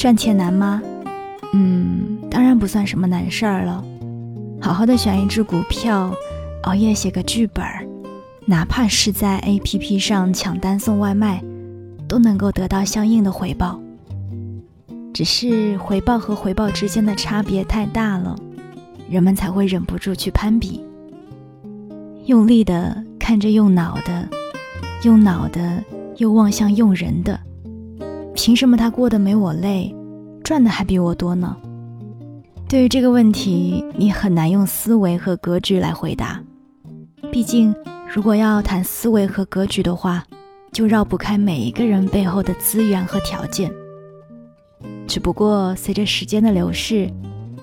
赚钱难吗？嗯，当然不算什么难事儿了。好好的选一只股票，熬夜写个剧本，哪怕是在 APP 上抢单送外卖，都能够得到相应的回报。只是回报和回报之间的差别太大了，人们才会忍不住去攀比。用力的看着用脑的，用脑的又望向用人的，凭什么他过得没我累，赚的还比我多呢？对于这个问题，你很难用思维和格局来回答。毕竟，如果要谈思维和格局的话，就绕不开每一个人背后的资源和条件。只不过随着时间的流逝，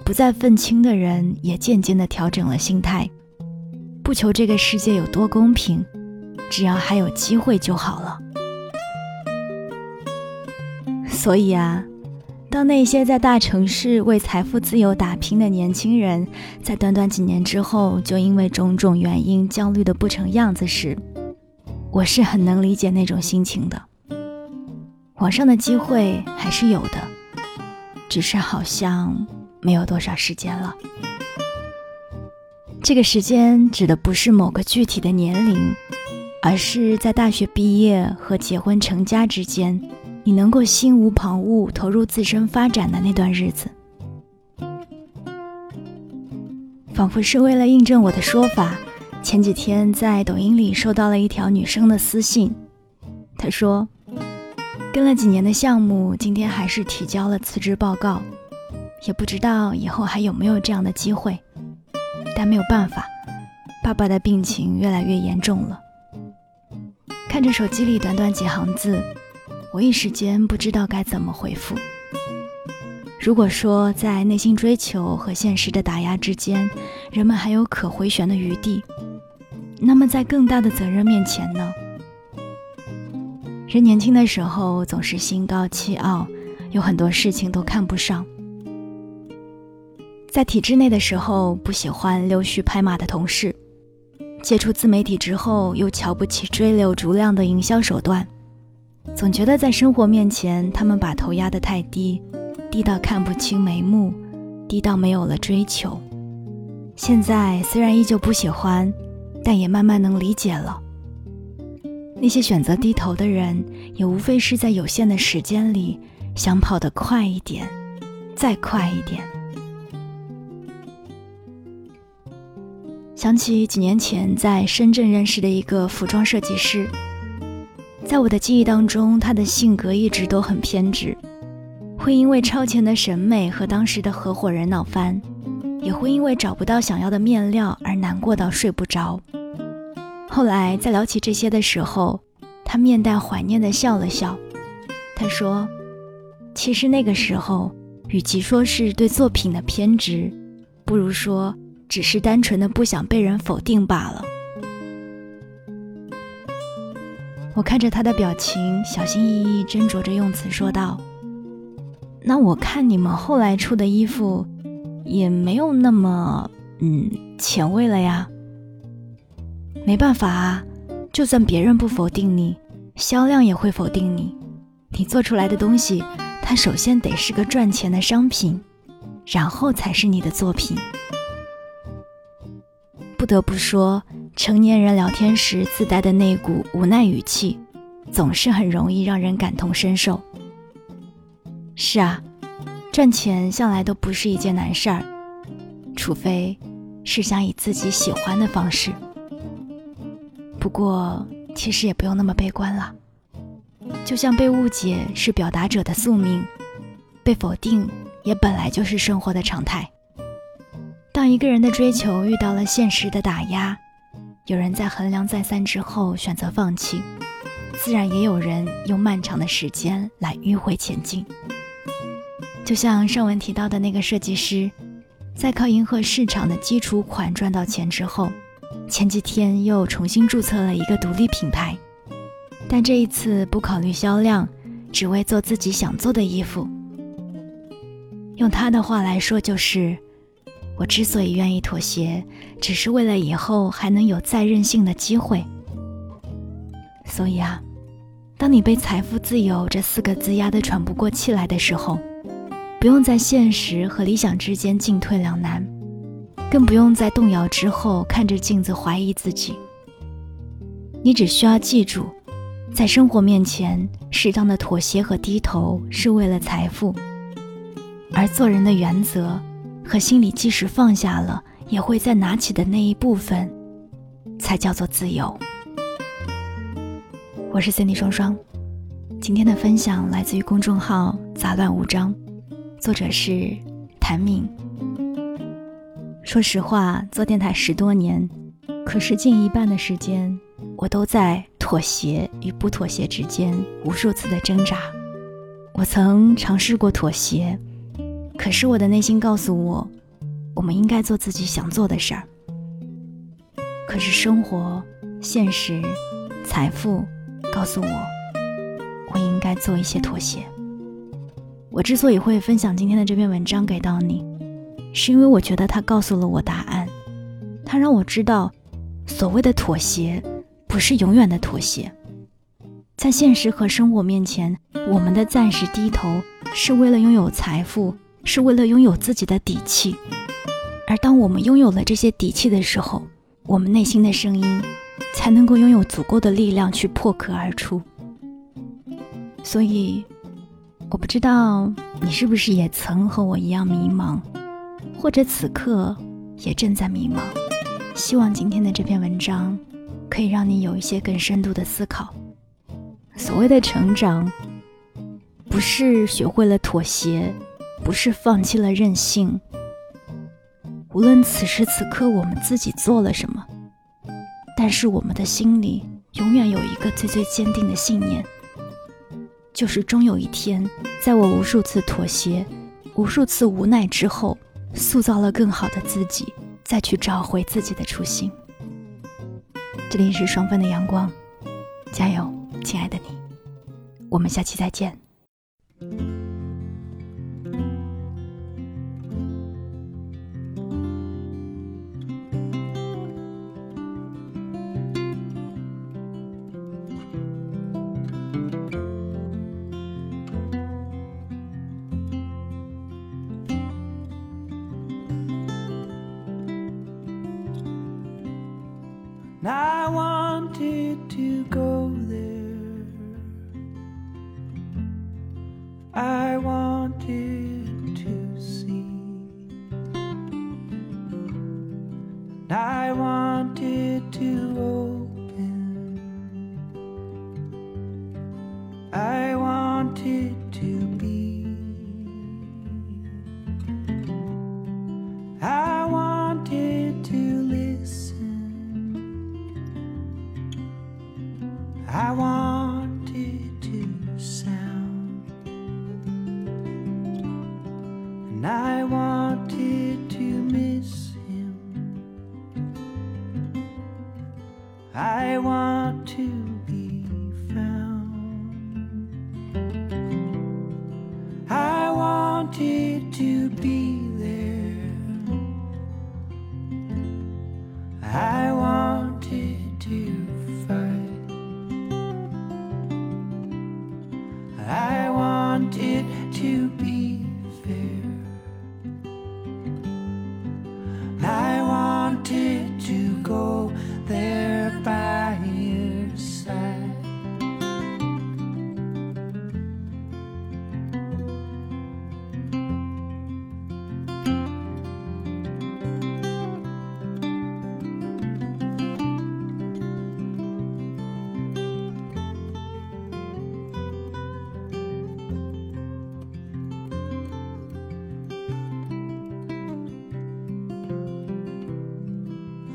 不再愤青的人也渐渐地调整了心态，不求这个世界有多公平，只要还有机会就好了。所以啊，当那些在大城市为财富自由打拼的年轻人，在短短几年之后就因为种种原因焦虑的不成样子时，我是很能理解那种心情的。网上的机会还是有的。只是好像没有多少时间了。这个时间指的不是某个具体的年龄，而是在大学毕业和结婚成家之间，你能够心无旁骛投入自身发展的那段日子。仿佛是为了印证我的说法，前几天在抖音里收到了一条女生的私信，她说。跟了几年的项目，今天还是提交了辞职报告，也不知道以后还有没有这样的机会。但没有办法，爸爸的病情越来越严重了。看着手机里短短几行字，我一时间不知道该怎么回复。如果说在内心追求和现实的打压之间，人们还有可回旋的余地，那么在更大的责任面前呢？人年轻的时候总是心高气傲，有很多事情都看不上。在体制内的时候，不喜欢溜须拍马的同事；接触自媒体之后，又瞧不起追流逐量的营销手段。总觉得在生活面前，他们把头压得太低，低到看不清眉目，低到没有了追求。现在虽然依旧不喜欢，但也慢慢能理解了。那些选择低头的人，也无非是在有限的时间里，想跑得快一点，再快一点。想起几年前在深圳认识的一个服装设计师，在我的记忆当中，他的性格一直都很偏执，会因为超前的审美和当时的合伙人闹翻，也会因为找不到想要的面料而难过到睡不着。后来在聊起这些的时候，他面带怀念的笑了笑。他说：“其实那个时候，与其说是对作品的偏执，不如说只是单纯的不想被人否定罢了。”我看着他的表情，小心翼翼斟酌着用词说道：“那我看你们后来出的衣服，也没有那么嗯前卫了呀。”没办法啊，就算别人不否定你，销量也会否定你。你做出来的东西，它首先得是个赚钱的商品，然后才是你的作品。不得不说，成年人聊天时自带的那股无奈语气，总是很容易让人感同身受。是啊，赚钱向来都不是一件难事儿，除非是想以自己喜欢的方式。不过，其实也不用那么悲观了。就像被误解是表达者的宿命，被否定也本来就是生活的常态。当一个人的追求遇到了现实的打压，有人在衡量再三之后选择放弃，自然也有人用漫长的时间来迂回前进。就像上文提到的那个设计师，在靠迎合市场的基础款赚到钱之后。前几天又重新注册了一个独立品牌，但这一次不考虑销量，只为做自己想做的衣服。用他的话来说，就是我之所以愿意妥协，只是为了以后还能有再任性的机会。所以啊，当你被“财富自由”这四个字压得喘不过气来的时候，不用在现实和理想之间进退两难，更不用在动摇之后看着镜子怀疑自己。你只需要记住，在生活面前，适当的妥协和低头是为了财富，而做人的原则和心里即使放下了，也会再拿起的那一部分，才叫做自由。我是 Cindy 双双，今天的分享来自于公众号“杂乱无章”，作者是谭敏。说实话，做电台十多年，可是近一半的时间。我都在妥协与不妥协之间无数次的挣扎。我曾尝试过妥协，可是我的内心告诉我，我们应该做自己想做的事儿。可是生活、现实、财富告诉我，我应该做一些妥协。我之所以会分享今天的这篇文章给到你，是因为我觉得它告诉了我答案，它让我知道，所谓的妥协。不是永远的妥协，在现实和生活面前，我们的暂时低头是为了拥有财富，是为了拥有自己的底气。而当我们拥有了这些底气的时候，我们内心的声音才能够拥有足够的力量去破壳而出。所以，我不知道你是不是也曾和我一样迷茫，或者此刻也正在迷茫。希望今天的这篇文章。可以让你有一些更深度的思考。所谓的成长，不是学会了妥协，不是放弃了任性。无论此时此刻我们自己做了什么，但是我们的心里永远有一个最最坚定的信念，就是终有一天，在我无数次妥协、无数次无奈之后，塑造了更好的自己，再去找回自己的初心。这里是双份的阳光，加油，亲爱的你，我们下期再见。I wanted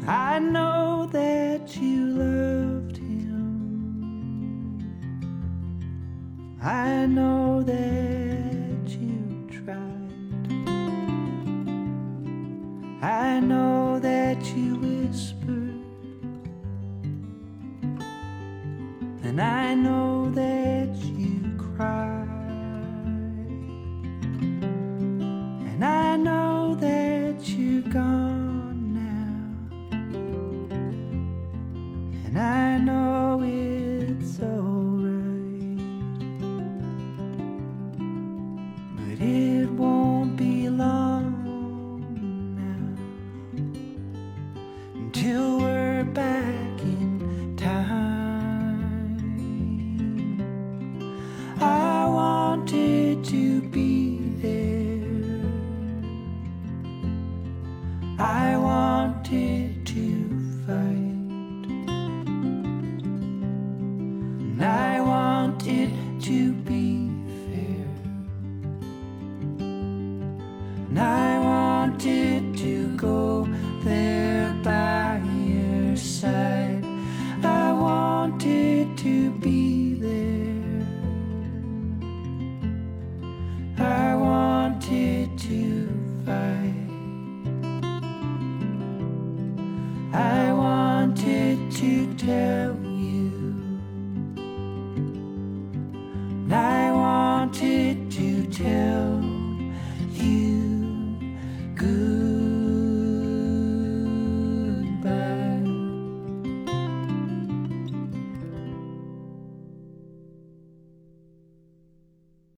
I know that you loved him. I know that you tried. I know that you whispered. And I know that wanted to be you tell